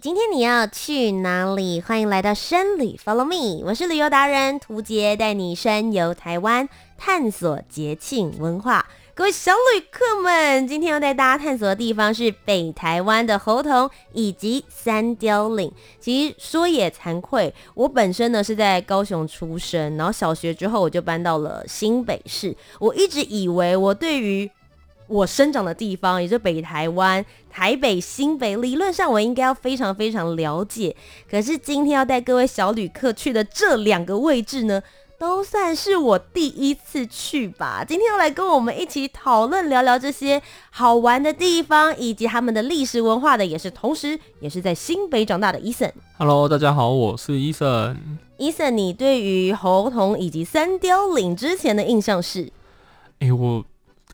今天你要去哪里？欢迎来到深旅，Follow me，我是旅游达人涂杰，带你深游台湾，探索节庆文化。各位小旅客们，今天要带大家探索的地方是北台湾的猴硐以及三貂岭。其实说也惭愧，我本身呢是在高雄出生，然后小学之后我就搬到了新北市。我一直以为我对于我生长的地方，也就是北台湾、台北、新北，理论上我应该要非常非常了解。可是今天要带各位小旅客去的这两个位置呢，都算是我第一次去吧。今天要来跟我们一起讨论聊聊这些好玩的地方，以及他们的历史文化的，也是同时也是在新北长大的 Eason。Hello，大家好，我是 Eason。Eason，你对于猴硐以及三貂岭之前的印象是？哎、欸，我。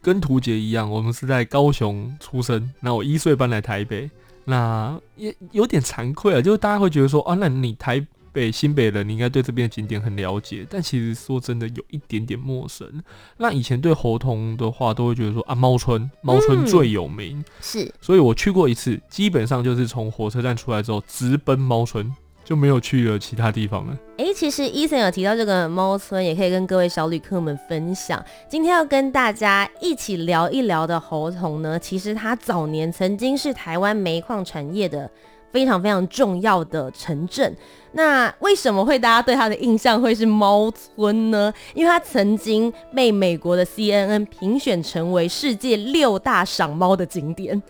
跟图杰一样，我们是在高雄出生。那我一岁搬来台北，那也有点惭愧啊。就是大家会觉得说，啊，那你台北新北人，你应该对这边的景点很了解。但其实说真的，有一点点陌生。那以前对猴童的话，都会觉得说，啊，猫村，猫村最有名，嗯、是。所以我去过一次，基本上就是从火车站出来之后，直奔猫村。就没有去了其他地方了。哎、其实 Eason 有提到这个猫村，也可以跟各位小旅客们分享。今天要跟大家一起聊一聊的猴硐呢，其实它早年曾经是台湾煤矿产业的非常非常重要的城镇。那为什么会大家对它的印象会是猫村呢？因为它曾经被美国的 CNN 评选成为世界六大赏猫的景点。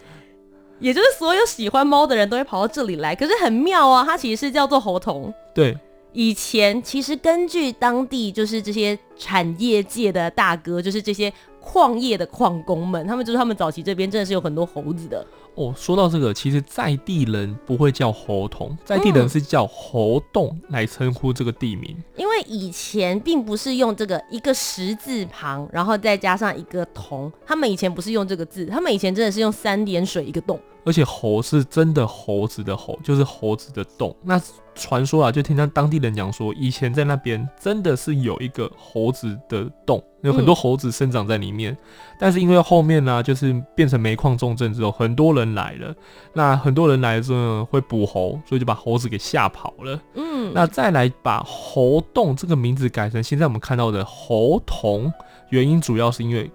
也就是所有喜欢猫的人都会跑到这里来，可是很妙啊，它其实是叫做猴童。对，以前其实根据当地就是这些产业界的大哥，就是这些矿业的矿工们，他们就是他们早期这边真的是有很多猴子的。哦，说到这个，其实在地人不会叫猴童，在地人是叫猴洞来称呼这个地名。嗯，因为以前并不是用这个一个石字旁，然后再加上一个童，他们以前不是用这个字，他们以前真的是用三点水一个洞。而且猴是真的猴子的猴，就是猴子的洞。那传说啊，就听他当地人讲说，以前在那边真的是有一个猴子的洞，有很多猴子生长在里面。嗯、但是因为后面呢、啊，就是变成煤矿重镇之后，很多人来了，那很多人来了之后会捕猴，所以就把猴子给吓跑了。嗯，那再来把猴洞这个名字改成现在我们看到的猴童，原因主要是因为。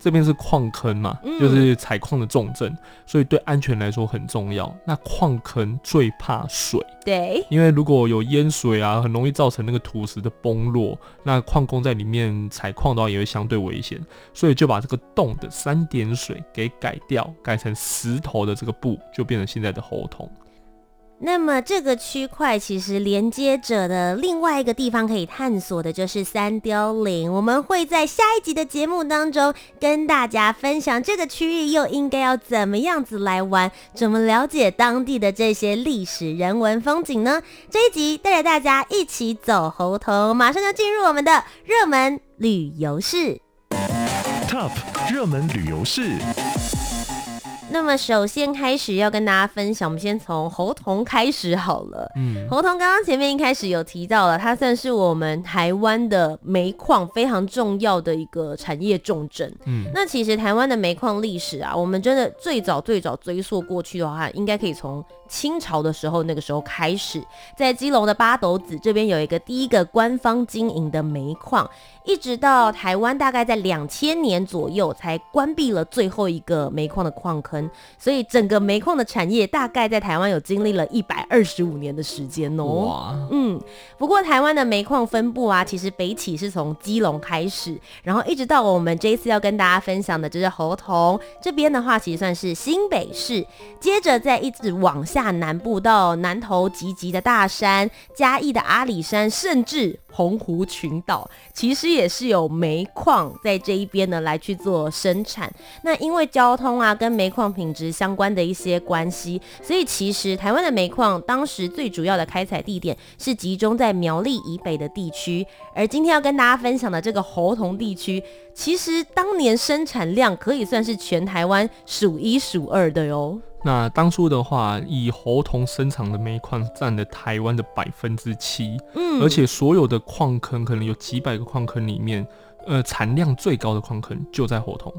这边是矿坑嘛，就是采矿的重镇，嗯，所以对安全来说很重要。那矿坑最怕水，对，因为如果有淹水啊，很容易造成那个土石的崩落。那矿工在里面采矿的话，也会相对危险，所以就把这个洞的三点水给改掉，改成石头的这个部，就变成现在的猴硐。那么这个区块其实连接着的另外一个地方可以探索的就是三貂岭。我们会在下一集的节目当中跟大家分享这个区域又应该要怎么样子来玩，怎么了解当地的这些历史人文风景呢？这一集带着大家一起走猴头，马上就进入我们的热门旅游市。Top 热门旅游市。那么首先开始要跟大家分享，我们先从侯硐开始好了。嗯，侯硐刚刚前面一开始有提到了，它算是我们台湾的煤矿非常重要的一个产业重镇。嗯，那其实台湾的煤矿历史啊，我们真的最早最早追溯过去的话，应该可以从清朝的时候那个时候开始，在基隆的八斗子这边有一个第一个官方经营的煤矿。一直到台湾大概在两千年左右才关闭了最后一个煤矿的矿坑，所以整个煤矿的产业大概在台湾有经历了一百二十五年的时间哦。哇，嗯，不过台湾的煤矿分布啊，其实北起是从基隆开始，然后一直到我们这一次要跟大家分享的就是猴硐这边的话，其实算是新北市，接着再一直往下大南部到南投集集的大山、嘉义的阿里山，甚至澎湖群岛，其实。也是有煤矿在这一边呢，来去做生产。那因为交通啊跟煤矿品质相关的一些关系。所以其实台湾的煤矿当时最主要的开采地点是集中在苗栗以北的地区，而今天要跟大家分享的这个猴硐地区，其实当年生产量可以算是全台湾数一数二的哟。那当初的话，以猴硐生产的煤矿占了台湾的百分之七，嗯，而且所有的矿坑可能有几百个矿坑里面，呃，产量最高的矿坑就在猴硐。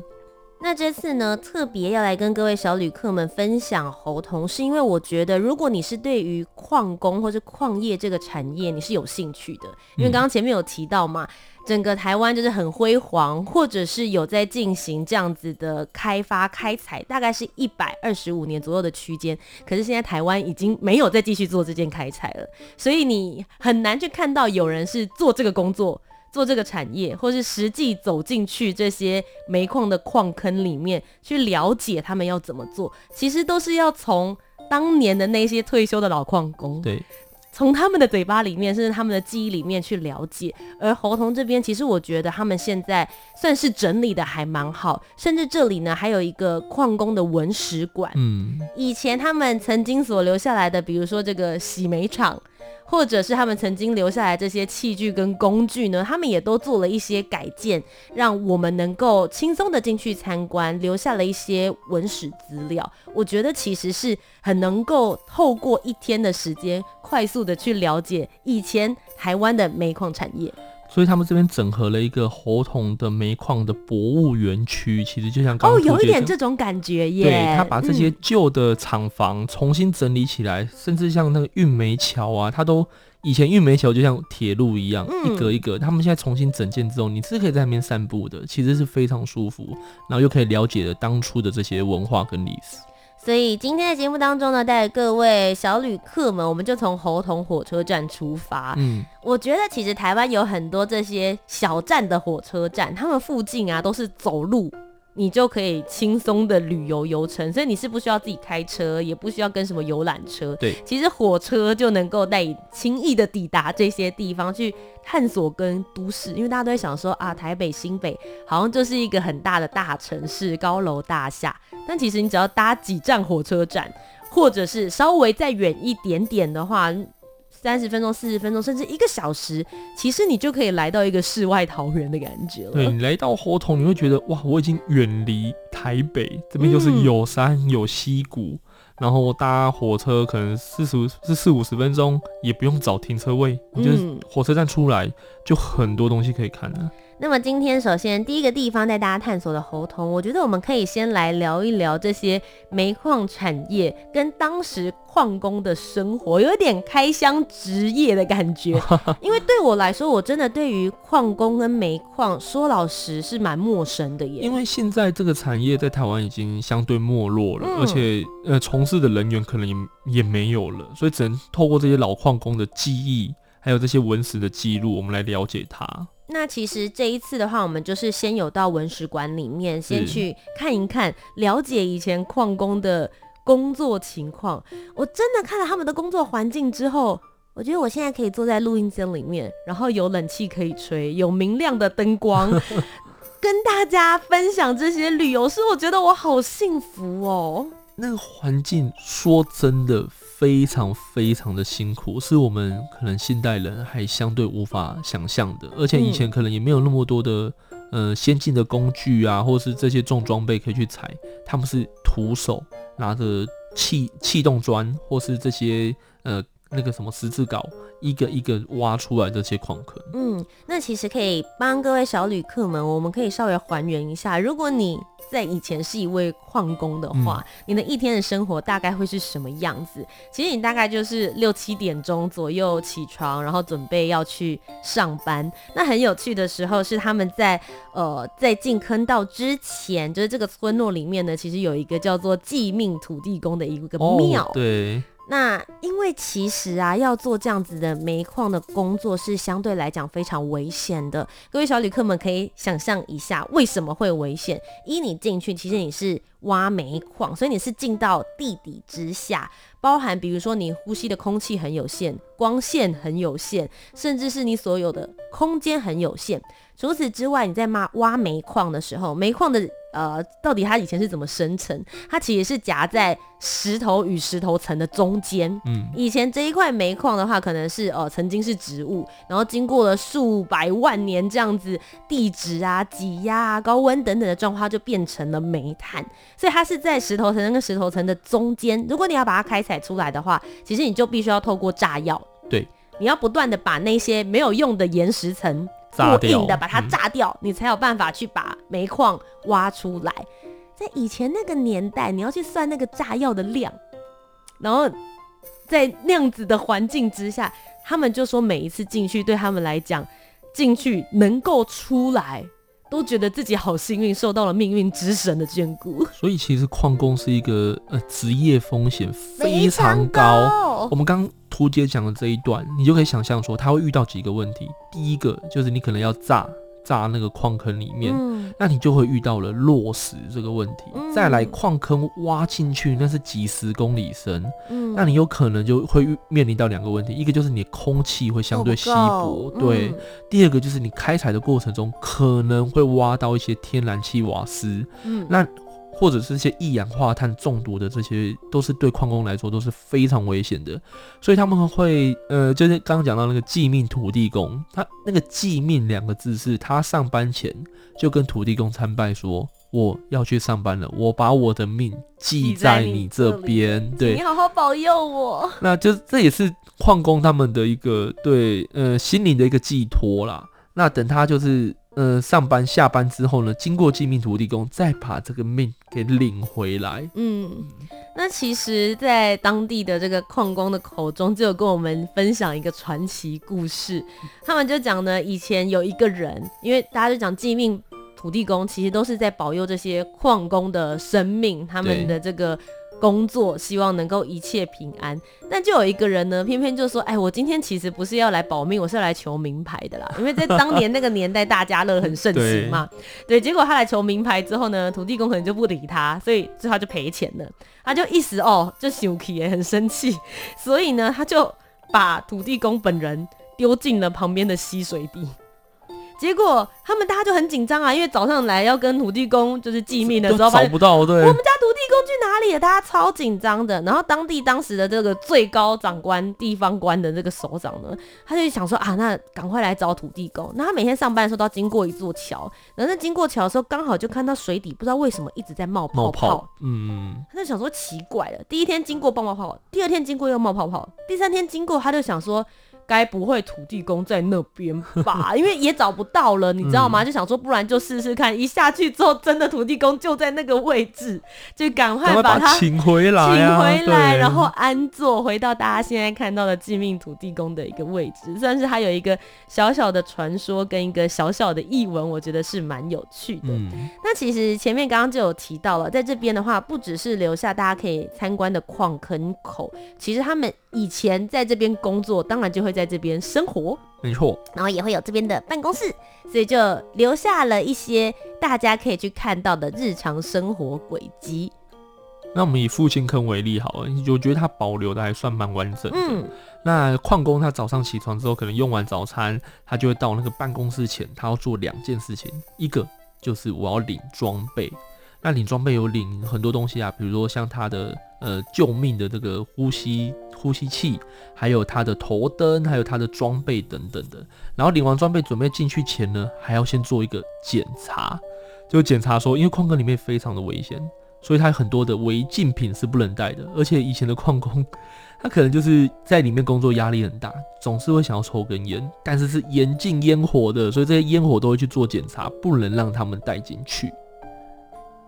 那这次呢，特别要来跟各位小旅客们分享猴硐，是因为我觉得，如果你是对于矿工或是矿业这个产业你是有兴趣的，因为刚刚前面有提到嘛。嗯整个台湾就是很辉煌，或者是有在进行这样子的开发开采，大概是一百二十五年左右的区间。可是现在台湾已经没有再继续做这件开采了，所以你很难去看到有人是做这个工作、做这个产业，或是实际走进去这些煤矿的矿坑里面去了解他们要怎么做。其实都是要从当年的那些退休的老矿工。对。从他们的嘴巴里面，甚至他们的记忆里面去了解。而侯童这边，其实我觉得他们现在算是整理的还蛮好，甚至这里呢还有一个矿工的文史馆。嗯，以前他们曾经所留下来的，比如说这个洗煤厂。或者是他们曾经留下来这些器具跟工具呢，他们也都做了一些改建，让我们能够轻松的进去参观，留下了一些文史资料。我觉得其实是很能够透过一天的时间，快速的去了解以前台湾的煤矿产业。所以他们这边整合了一个猴硐的煤矿的博物园区，其实就像刚刚哦，有一点这种感觉耶。对，他把这些旧的厂房重新整理起来，嗯、甚至像那个运煤桥啊，它都以前运煤桥就像铁路一样，嗯、一格一格。他们现在重新整建之后，你是可以在那边散步的，其实是非常舒服，然后又可以了解了当初的这些文化跟历史。所以今天的节目当中呢，带各位小旅客们，我们就从猴硐火车站出发。嗯，我觉得其实台湾有很多这些小站的火车站，他们附近啊都是走路。你就可以轻松的旅游游程，所以你是不需要自己开车，也不需要跟什么游览车。对，其实火车就能够带你轻易的抵达这些地方去探索跟都市，因为大家都在想说啊，台北、新北好像就是一个很大的大城市，高楼大厦。但其实你只要搭几站火车站，或者是稍微再远一点点的话。三十分钟、四十分钟，甚至一个小时，其实你就可以来到一个世外桃源的感觉了。对，你来到猴硐，你会觉得哇，我已经远离台北，这边就是有山有溪谷，嗯、然后搭火车可能四十是四五十分钟，也不用找停车位，你就是火车站出来就很多东西可以看了。那么今天首先第一个地方带大家探索的猴硐，我觉得我们可以先来聊一聊这些煤矿产业跟当时矿工的生活，有一点开箱职业的感觉。因为对我来说，我真的对于矿工跟煤矿说老实是蛮陌生的耶。因为现在这个产业在台湾已经相对没落了，嗯、而且呃从事的人员可能也也没有了，所以只能透过这些老矿工的记忆，还有这些文史的记录，我们来了解它。那其实这一次的话，我们就是先有到文史馆里面，先去看一看，了解以前矿工的工作情况。我真的看了他们的工作环境之后，我觉得我现在可以坐在录音间里面，然后有冷气可以吹，有明亮的灯光，跟大家分享这些旅游，是我觉得我好幸福哦。那个环境说真的非常非常的辛苦，是我们可能现代人还相对无法想象的。而且以前可能也没有那么多的呃先进的工具啊，或是这些重装备可以去采，他们是徒手拿着气气动砖，或是这些呃那个什么十字镐。一个一个挖出来这些矿坑，嗯，那其实可以帮各位小旅客们，我们可以稍微还原一下，如果你在以前是一位矿工的话，嗯、你的一天的生活大概会是什么样子？其实你大概就是六七点钟左右起床，然后准备要去上班。那很有趣的时候是他们在呃在进坑道之前，就是这个村落里面呢，其实有一个叫做祭命土地公的一个庙，哦，对。那因为其实啊，要做这样子的煤矿的工作是相对来讲非常危险的。各位小旅客们可以想象一下，为什么会危险？一，你进去，其实你是挖煤矿，所以你是进到地底之下，包含比如说你呼吸的空气很有限，光线很有限，甚至是你所有的空间很有限。除此之外，你在挖挖煤矿的时候，煤矿的呃，到底它以前是怎么生成？它其实是夹在石头与石头层的中间。嗯，以前这一块煤矿的话，可能是呃曾经是植物，然后经过了数百万年这样子地质啊、挤压啊、高温等等的状况，就变成了煤炭。所以它是在石头层跟石头层的中间。如果你要把它开采出来的话，其实你就必须要透过炸药。对，你要不断的把那些没有用的岩石层。过硬的把它炸掉，嗯、你才有办法去把煤矿挖出来。在以前那个年代，你要去算那个炸药的量，然后在那样子的环境之下，他们就说每一次进去对他们来讲，进去能够出来，都觉得自己好幸运，受到了命运之神的眷顾。所以其实矿工是一个呃职业风险非常高。常高。我们刚。图解讲的这一段，你就可以想象说他会遇到几个问题。第一个就是你可能要炸炸那个矿坑里面，嗯、那你就会遇到了落石这个问题。嗯、再来矿坑挖进去，那是几十公里深，嗯、那你有可能就会面临到两个问题，一个就是你空气会相对稀薄，对；嗯、第二个就是你开采的过程中可能会挖到一些天然气瓦斯，嗯，那。或者是一些一氧化碳中毒的，这些都是对矿工来说都是非常危险的，所以他们会呃，就是刚刚讲到那个继命土地公，他那个继命两个字是他上班前就跟土地公参拜说，我要去上班了，我把我的命记在你这边，对，你好好保佑我。那就这也是矿工他们的一个对呃心灵的一个寄托啦。那等他就是。呃，上班下班之后呢，经过继命土地公，再把这个命给领回来。嗯，那其实，在当地的这个矿工的口中，就有跟我们分享一个传奇故事。他们就讲呢，以前有一个人，因为大家就讲继命土地公，其实都是在保佑这些矿工的生命，他们的这个。工作希望能够一切平安，但就有一个人呢，偏偏就说：“哎，我今天其实不是要来保命，我是要来求名牌的啦。”因为在当年那个年代，大家乐很盛行嘛。对，对，结果他来求名牌之后呢，土地公可能就不理他，所以最后他就赔钱了。他就一时哦，就生气也很生气，所以呢，他就把土地公本人丢进了旁边的溪水地。结果他们大家就很紧张啊，因为早上来要跟土地公就是继命的时候，找不到，对，我们家土地公去哪里了？大家超紧张的。然后当地当时的这个最高长官、地方官的这个首长呢，他就想说啊，那赶快来找土地公。那他每天上班的时候都要经过一座桥，然后在经过桥的时候，刚好就看到水底不知道为什么一直在冒泡泡。泡嗯，他就想说奇怪了，第一天经过冒泡泡，第二天经过又冒泡泡，第三天经过他就想说。该不会土地公在那边吧？因为也找不到了，你知道吗？嗯、就想说，不然就试试看。一下去之后，真的土地公就在那个位置，就赶快把他请回来，请回来，然后安坐回到大家现在看到的致命土地公的一个位置。算是他有一个小小的传说跟一个小小的译文，我觉得是蛮有趣的。嗯、那其实前面刚刚就有提到了，在这边的话，不只是留下大家可以参观的矿坑口，其实他们以前在这边工作，当然就会在。这边生活，没错，然后也会有这边的办公室，所以就留下了一些大家可以去看到的日常生活轨迹。那我们以父亲坑为例好了，我觉得它保留的还算蛮完整的。嗯，那矿工他早上起床之后，可能用完早餐，他就会到那个办公室前，他要做两件事情，一个就是我要领装备。那领装备有领很多东西啊，比如说像他的呃救命的这个呼吸呼吸器，还有他的头灯，还有他的装备等等的。然后领完装备准备进去前呢，还要先做一个检查，就检查说，因为矿坑里面非常的危险，所以他很多的违禁品是不能带的。而且以前的矿工，他可能就是在里面工作压力很大，总是会想要抽根烟，但是是严禁烟火的，所以这些烟火都会去做检查，不能让他们带进去。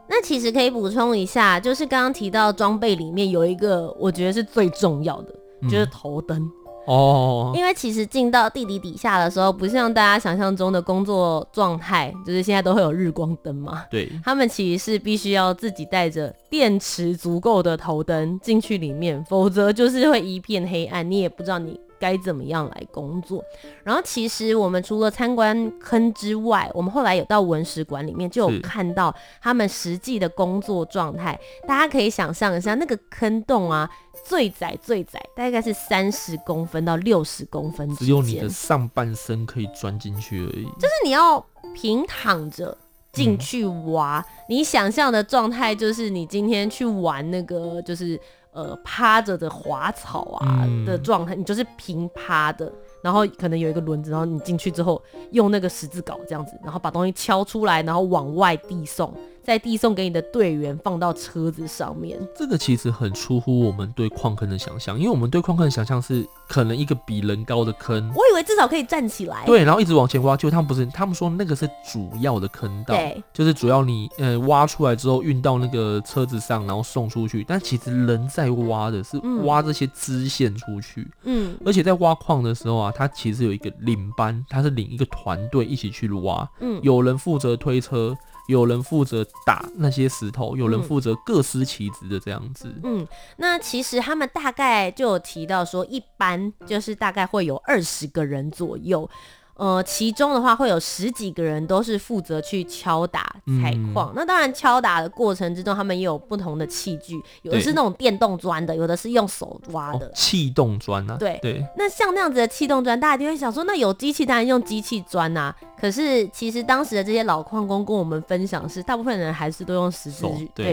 那其实可以补充一下，就是刚刚提到装备里面有一个，我觉得是最重要的，嗯、就是头灯哦。因为其实进到地底底下的时候，不像大家想象中的工作状态，就是现在都会有日光灯嘛。对，他们其实是必须要自己带着电池足够的头灯进去里面，否则就是会一片黑暗，你也不知道你该怎么样来工作。然后其实我们除了参观坑之外，我们后来有到文史馆里面就有看到他们实际的工作状态。大家可以想象一下，那个坑洞啊，最窄最窄大概是三十公分到六十公分，只有你的上半身可以钻进去而已。就是你要平躺着。进去挖，嗯、你想象的状态就是你今天去玩那个，就是呃趴着的滑草啊的状态，嗯、你就是平趴的，然后可能有一个轮子，然后你进去之后用那个十字镐这样子，然后把东西敲出来，然后往外递送。再递送给你的队员，放到车子上面。这个其实很出乎我们对矿坑的想象，因为我们对矿坑的想象是可能一个比人高的坑。我以为至少可以站起来。对，然后一直往前挖，就他们不是，他们说那个是主要的坑道，对，就是主要你呃挖出来之后运到那个车子上，然后送出去。但其实人在挖的是挖这些支线出去，嗯，而且在挖矿的时候啊，他其实有一个领班，他是领一个团队一起去挖，嗯，有人负责推车。有人负责打那些石头，有人负责各司其职的这样子。嗯，那其实他们大概就有提到说，一般就是大概会有二十个人左右。呃，其中的话会有十几个人都是负责去敲打采矿。嗯、那当然，敲打的过程之中，他们也有不同的器具，有的是那种电动砖的，有的是用手挖的。气动砖啊？对对。那像那样子的气动砖，大家就会想说，那有机器当然用机器砖啊。可是其实当时的这些老矿工跟我们分享是，大部分人还是都用石子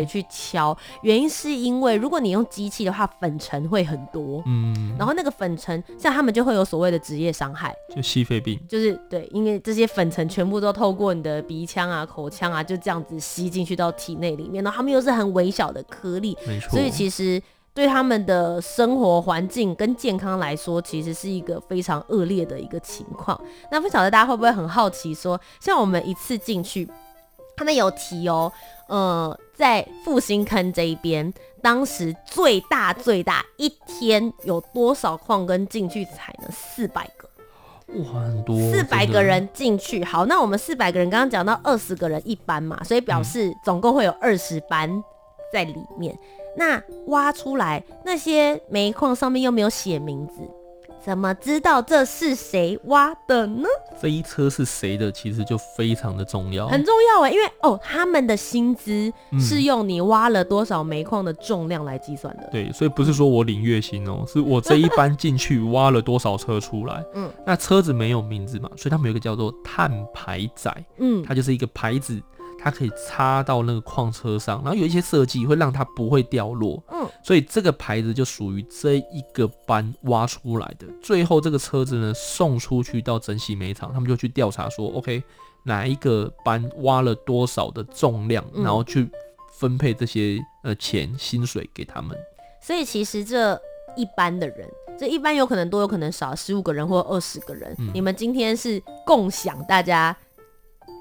去敲。原因是因为如果你用机器的话，粉尘会很多。嗯。然后那个粉尘，像他们就会有所谓的职业伤害，就矽肺病。就是对，因为这些粉尘全部都透过你的鼻腔啊、口腔啊，就这样子吸进去到体内里面，然后他们又是很微小的颗粒，没错。所以其实对他们的生活环境跟健康来说，其实是一个非常恶劣的一个情况。那不晓得大家会不会很好奇说，说像我们一次进去，他们有提哦，呃，在复兴坑这一边，当时最大最大一天有多少矿工进去采呢？四百个。哇，很多！四百个人进去，好，那我们四百个人刚刚讲到二十个人一班嘛，所以表示总共会有二十班在里面。嗯、那挖出来那些煤矿上面又没有写名字。怎么知道这是谁挖的呢？这一车是谁的，其实就非常的重要，很重要哎，因为哦，他们的薪资是用你挖了多少煤矿的重量来计算的。对，所以不是说我领月薪哦，是我这一班进去挖了多少车出来。嗯，那车子没有名字嘛，所以他们有一个叫做碳排载，嗯，它就是一个牌子。它可以插到那个矿车上，然后有一些设计会让它不会掉落。嗯，所以这个牌子就属于这一个班挖出来的。最后这个车子呢，送出去到整洗煤厂，他们就去调查说，OK，哪一个班挖了多少的重量，然后去分配这些呃钱薪水给他们。所以其实这一般的人，这一般有可能多，有可能少，十五个人或二十个人。嗯，你们今天是共享大家。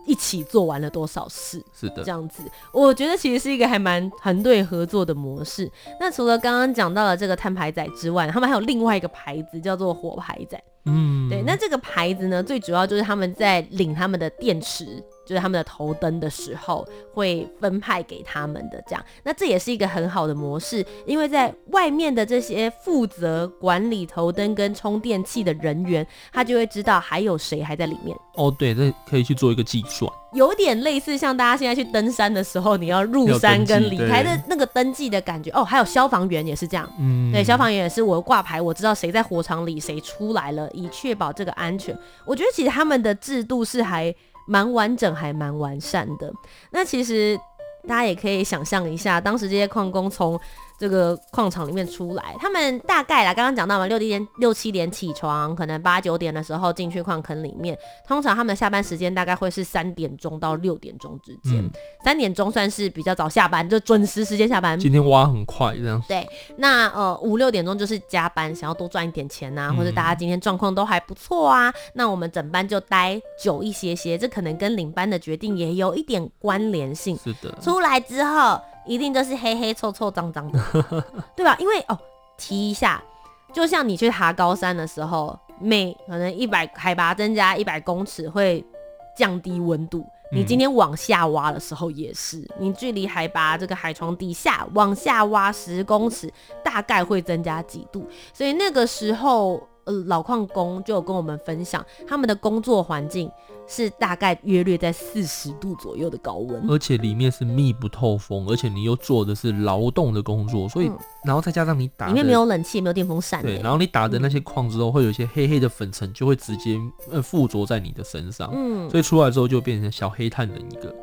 一起做完了多少事？是的，这样子，我觉得其实是一个还蛮团队合作的模式。那除了刚刚讲到了这个碳牌仔之外，他们还有另外一个牌子叫做火牌仔。嗯，对，那这个牌子呢，最主要就是他们在领他们的电池。就是他们的头灯的时候会分派给他们的这样，那这也是一个很好的模式，因为在外面的这些负责管理头灯跟充电器的人员，他就会知道还有谁还在里面。哦，对，这可以去做一个计算，有点类似像大家现在去登山的时候，你要入山跟离开的那个登记的感觉。哦，还有消防员也是这样，嗯，对，消防员也是我挂牌，我知道谁在火场里，谁出来了，以确保这个安全。我觉得其实他们的制度是还。蛮完整，还蛮完善的。那其实大家也可以想象一下，当时这些矿工从这个矿场里面出来，他们大概啦，刚刚讲到嘛，六点六七点起床，可能八九点的时候进去矿坑里面。通常他们的下班时间大概会是三点钟到六点钟之间。嗯、三点钟算是比较早下班，就准时时间下班。今天挖很快这样。对，那呃五六点钟就是加班，想要多赚一点钱呐、啊，或者大家今天状况都还不错啊，嗯、那我们整班就待久一些些，这可能跟领班的决定也有一点关联性。是的。出来之后。一定都是黑黑臭臭脏脏的，对吧？因为哦，提一下，就像你去爬高山的时候，每可能一百海拔增加一百公尺会降低温度。你今天往下挖的时候也是，嗯、你距离海拔这个海床底下往下挖十公尺，大概会增加几度。所以那个时候。呃老矿工就有跟我们分享，他们的工作环境是大概约略在四十度左右的高温，而且里面是密不透风，而且你又做的是劳动的工作，所以、嗯、然后再加上你打里面没有冷气，没有电风扇，对，然后你打的那些矿之后会有一些黑黑的粉尘，就会直接呃附着在你的身上，嗯，所以出来之后就变成小黑炭人一个。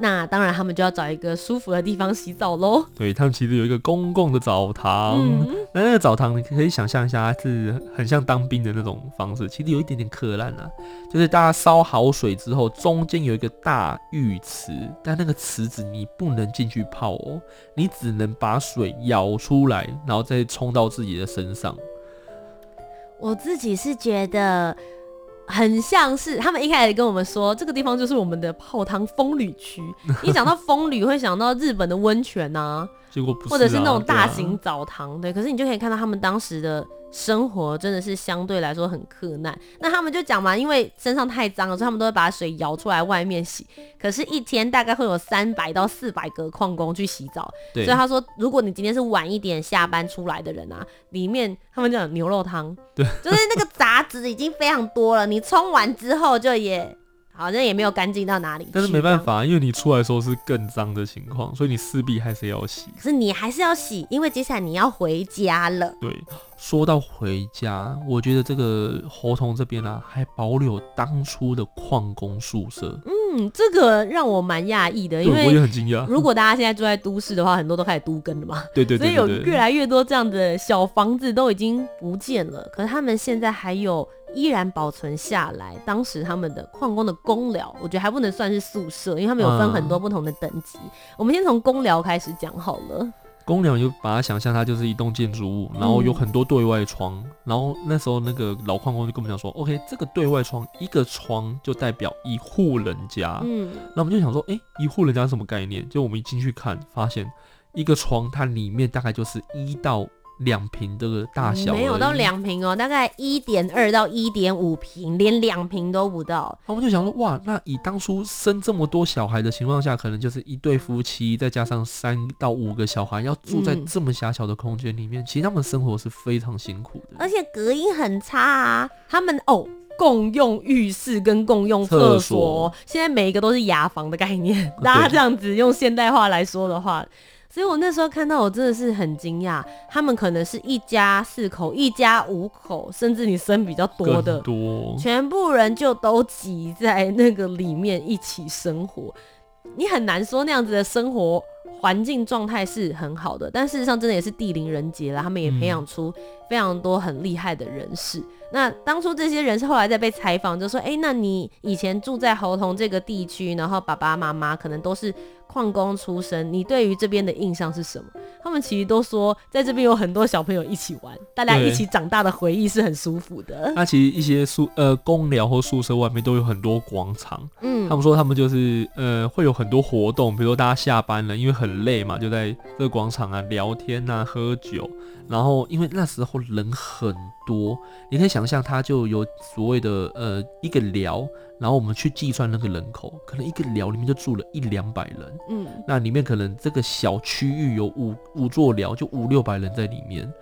那当然，他们就要找一个舒服的地方洗澡喽。对，他们其实有一个公共的澡堂，嗯、那那个澡堂你可以想象一下，它是很像当兵的那种方式。其实有一点点磕烂啊，就是大家烧好水之后，中间有一个大浴池，但那个池子你不能进去泡哦，你只能把水舀出来，然后再冲到自己的身上。我自己是觉得。很像是他们一开始跟我们说，这个地方就是我们的泡汤风旅区。一想到风旅，会想到日本的温泉呐、啊，结果不是、啊，或者是那种大型澡堂，对。可是你就可以看到他们当时的。生活真的是相对来说很苛难，那他们就讲嘛，因为身上太脏了，所以他们都会把水舀出来外面洗。可是，一天大概会有三百到四百个矿工去洗澡，对所以他说，如果你今天是晚一点下班出来的人啊，里面他们讲牛肉汤，对，就是那个杂质已经非常多了，你冲完之后就也。好像也没有干净到哪里，但是没办法，因为你出来的时候是更脏的情况，所以你势必还是要洗。可是你还是要洗，因为接下来你要回家了。对，说到回家，我觉得这个猴硐这边啊，还保留当初的矿工宿舍。嗯，这个让我蛮讶异的，因为我也很惊讶。如果大家现在住在都市的话，很多都开始都更了嘛。对对对，对，所以有越来越多这样的小房子都已经不见了，可是他们现在还有。依然保存下来，当时他们的矿工的工寮，我觉得还不能算是宿舍，因为他们有分很多不同的等级。嗯、我们先从工寮开始讲好了。工鸟就把它想象它就是一栋建筑物，然后有很多对外窗，嗯、然后那时候那个老矿工就跟我们讲说，OK，这个对外窗一个窗就代表一户人家。嗯，那我们就想说，哎、欸，一户人家是什么概念？就我们一进去看，发现一个窗它里面大概就是一到。两坪的大小，没有到两平哦，大概一点二到一点五平，连两平都不到。我们就想说，哇，那以当初生这么多小孩的情况下，可能就是一对夫妻再加上三到五个小孩，要住在这么狭小的空间里面，嗯、其实他们生活是非常辛苦的，而且隔音很差啊。他们哦，共用浴室跟共用厕所，所现在每一个都是牙房的概念。大家这样子用现代化来说的话。所以我那时候看到，我真的是很惊讶。他们可能是一家四口、一家五口，甚至你生比较多的，多全部人就都挤在那个里面一起生活。你很难说那样子的生活环境状态是很好的，但事实上真的也是地灵人杰了。他们也培养出非常多很厉害的人士。嗯、那当初这些人是后来在被采访，就说：“哎、欸，那你以前住在侯硐这个地区，然后爸爸妈妈可能都是。”矿工出身，你对于这边的印象是什么？他们其实都说，在这边有很多小朋友一起玩，大家一起长大的回忆是很舒服的。那其实一些宿呃公寮或宿舍外面都有很多广场，嗯，他们说他们就是呃会有很多活动，比如说大家下班了，因为很累嘛，就在这个广场啊聊天啊喝酒，然后因为那时候人很多，你可以想象，他就有所谓的呃一个寮。然后我们去计算那个人口，可能一个寮里面就住了一两百人，嗯，那里面可能这个小区域有五五座寮，就五六百人在里面。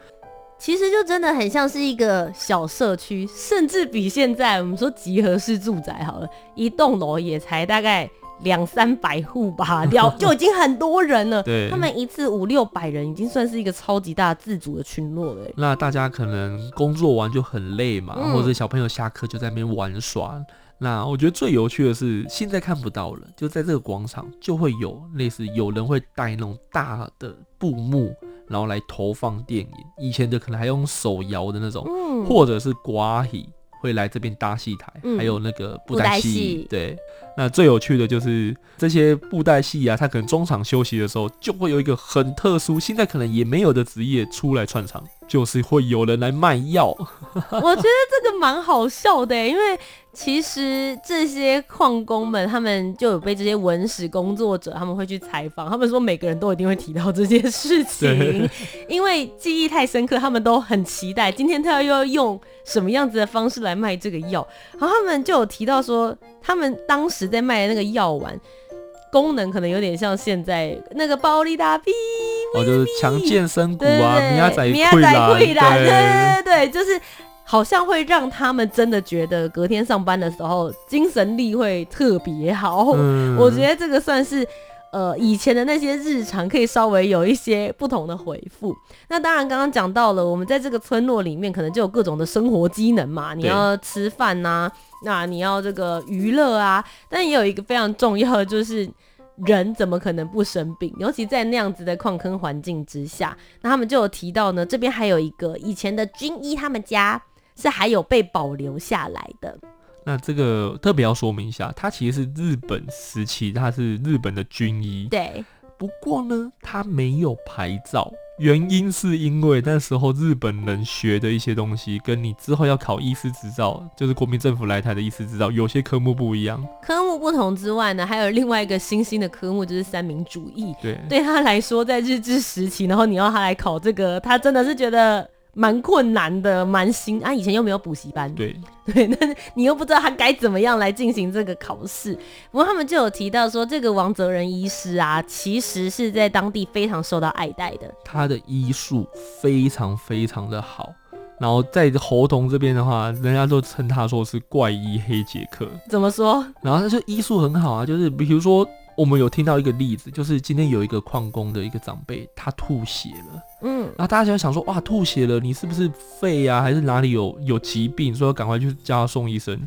其实就真的很像是一个小社区，甚至比现在我们说集合式住宅好了，一栋楼也才大概两三百户吧，寮 就已经很多人了。对，他们一次五六百人，已经算是一个超级大自主的群落了。那大家可能工作完就很累嘛，嗯、或者小朋友下课就在那边玩耍。那我觉得最有趣的是，现在看不到了，就在这个广场就会有类似有人会带那种大的布幕，然后来投放电影。以前的可能还用手摇的那种，嗯、或者是瓜戏会来这边搭戏台，嗯、还有那个布袋戏。对，那最有趣的就是这些布袋戏啊，他可能中场休息的时候就会有一个很特殊，现在可能也没有的职业出来串场，就是会有人来卖药。我觉得这个蛮好笑的，因为。其实这些矿工们，他们就有被这些文史工作者，他们会去采访，他们说每个人都一定会提到这件事 情，因为记忆太深刻，他们都很期待今天他要又要用什么样子的方式来卖这个药。然后他们就有提到说，他们当时在卖的那个药丸，功能可能有点像现在那个暴力大 B，哦，就是强健身骨啊，米亚仔溃啦，对对对，就是。好像会让他们真的觉得隔天上班的时候精神力会特别好。嗯，我觉得这个算是。呃，以前的那些日常可以稍微有一些不同的回复。那当然，刚刚讲到了，我们在这个村落里面，可能就有各种的生活机能嘛。你要吃饭呐、啊，那你要这个娱乐啊。但也有一个非常重要的，就是人怎么可能不生病？尤其在那样子的矿坑环境之下，那他们就有提到呢，这边还有一个以前的军医，他们家是还有被保留下来的。那这个特别要说明一下，他其实是日本时期，他是日本的军医。对。不过呢，他没有牌照，原因是因为那时候日本人学的一些东西，跟你之后要考医师执照，就是国民政府来台的医师执照，有些科目不一样。科目不同之外呢，还有另外一个新兴的科目，就是三民主义。对。对他来说，在日治时期，然后你要他来考这个，他真的是觉得。蛮困难的，蛮新啊！以前又没有补习班，对 对，那你又不知道他该怎么样来进行这个考试。不过他们就有提到说，这个王泽仁医师啊，其实是在当地非常受到爱戴的。他的医术非常非常的好，然后在猴硐这边的话，人家都称他说是怪医黑杰克。怎么说？然后他就医术很好啊，就是比如说。我们有听到一个例子，就是今天有一个矿工的一个长辈，他吐血了。嗯，然后大家就想说，哇，吐血了，你是不是肺啊，还是哪里有有疾病？所以赶快去叫他送医生。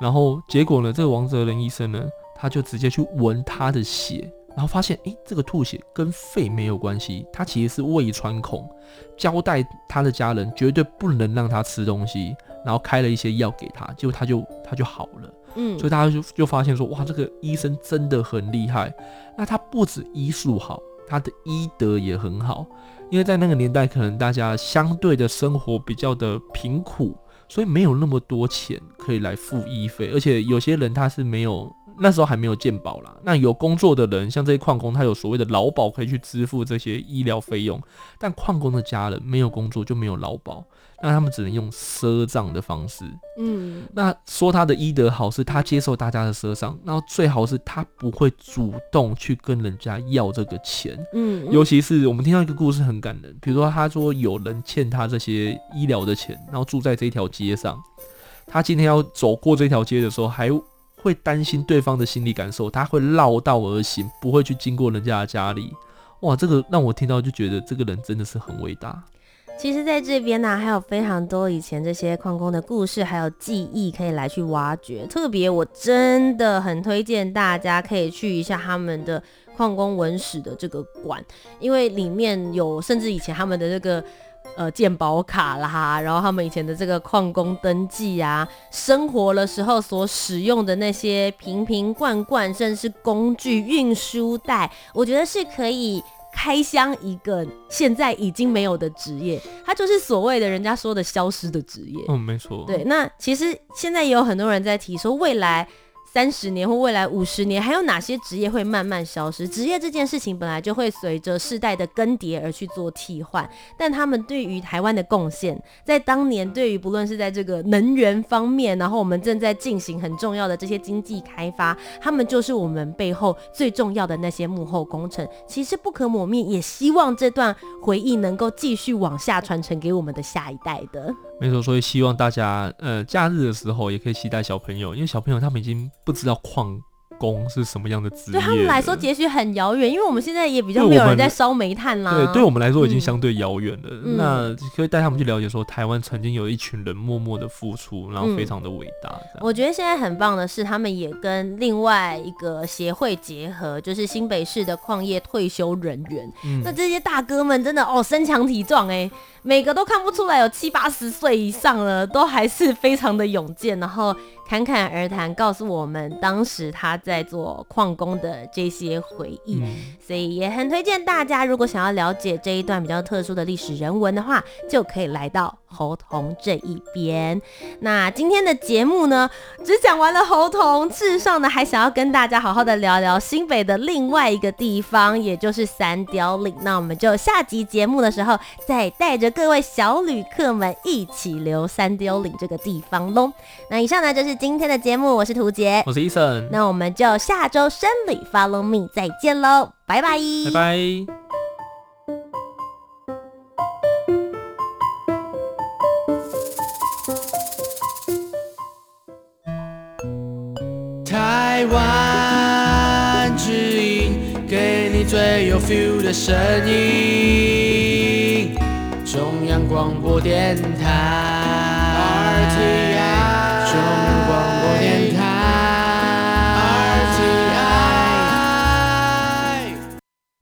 然后结果呢，这个王哲仁医生呢，他就直接去闻他的血，然后发现，诶，这个吐血跟肺没有关系，他其实是胃穿孔，交代他的家人绝对不能让他吃东西，然后开了一些药给他，结果他就他就好了。嗯，所以大家就就发现说，哇，这个医生真的很厉害。那他不止医术好，他的医德也很好。因为在那个年代，可能大家相对的生活比较的贫苦，所以没有那么多钱可以来付医费。而且有些人他是没有，那时候还没有健保啦。那有工作的人，像这些矿工，他有所谓的劳保可以去支付这些医疗费用。但矿工的家人没有工作，就没有劳保。那他们只能用赊账的方式，嗯，那说他的医德好，是他接受大家的赊账，然后最好是他不会主动去跟人家要这个钱，嗯，尤其是我们听到一个故事很感人，比如说他说有人欠他这些医疗的钱，然后住在这条街上，他今天要走过这条街的时候，还会担心对方的心理感受，他会绕道而行，不会去经过人家的家里，哇，这个让我听到就觉得这个人真的是很伟大。其实，在这边呢、还有非常多以前这些矿工的故事，还有记忆可以来去挖掘。特别，我真的很推荐大家可以去一下他们的矿工文史的这个馆，因为里面有甚至以前他们的这个呃鉴宝卡啦，然后他们以前的这个矿工登记啊，生活的时候所使用的那些瓶瓶罐罐，甚至是工具、运输带，我觉得是可以。开箱一个现在已经没有的职业，它就是所谓的人家说的消失的职业。嗯，没错。对，那其实现在也有很多人在提说未来。三十年或未来五十年，还有哪些职业会慢慢消失？职业这件事情本来就会随着世代的更迭而去做替换，但他们对于台湾的贡献，在当年对于不论是在这个能源方面，然后我们正在进行很重要的这些经济开发，他们就是我们背后最重要的那些幕后工程，其实不可磨灭。也希望这段回忆能够继续往下传承给我们的下一代的。没错，所以希望大家，呃，假日的时候也可以期待小朋友，因为小朋友他们已经不知道矿工是什么样的职业，对他们来说也许很遥远，因为我们现在也比较没有人在烧煤炭啦。对，对我们来说已经相对遥远了。嗯、那可以带他们去了解说，台湾曾经有一群人默默的付出，然后非常的伟大。嗯、我觉得现在很棒的是，他们也跟另外一个协会结合，就是新北市的矿业退休人员。嗯、那这些大哥们真的哦，身强体壮哎。每个都看不出来有七八十岁以上了，都还是非常的勇健，然后侃侃而谈，告诉我们当时他在做矿工的这些回忆。嗯、所以也很推荐大家，如果想要了解这一段比较特殊的历史人文的话，就可以来到猴童这一边。那今天的节目呢，只讲完了猴童，事实上呢，还想要跟大家好好的聊聊新北的另外一个地方，也就是三貂岭。那我们就下集节目的时候再带着。各位小旅客们一起留三 do 这个地方喽那以上呢就是今天的节目我是图杰。我是 eason 那我们就下周生理 follow me 再见喽拜拜拜拜。台湾之音给你最有 feel 的声音。中央广播电台。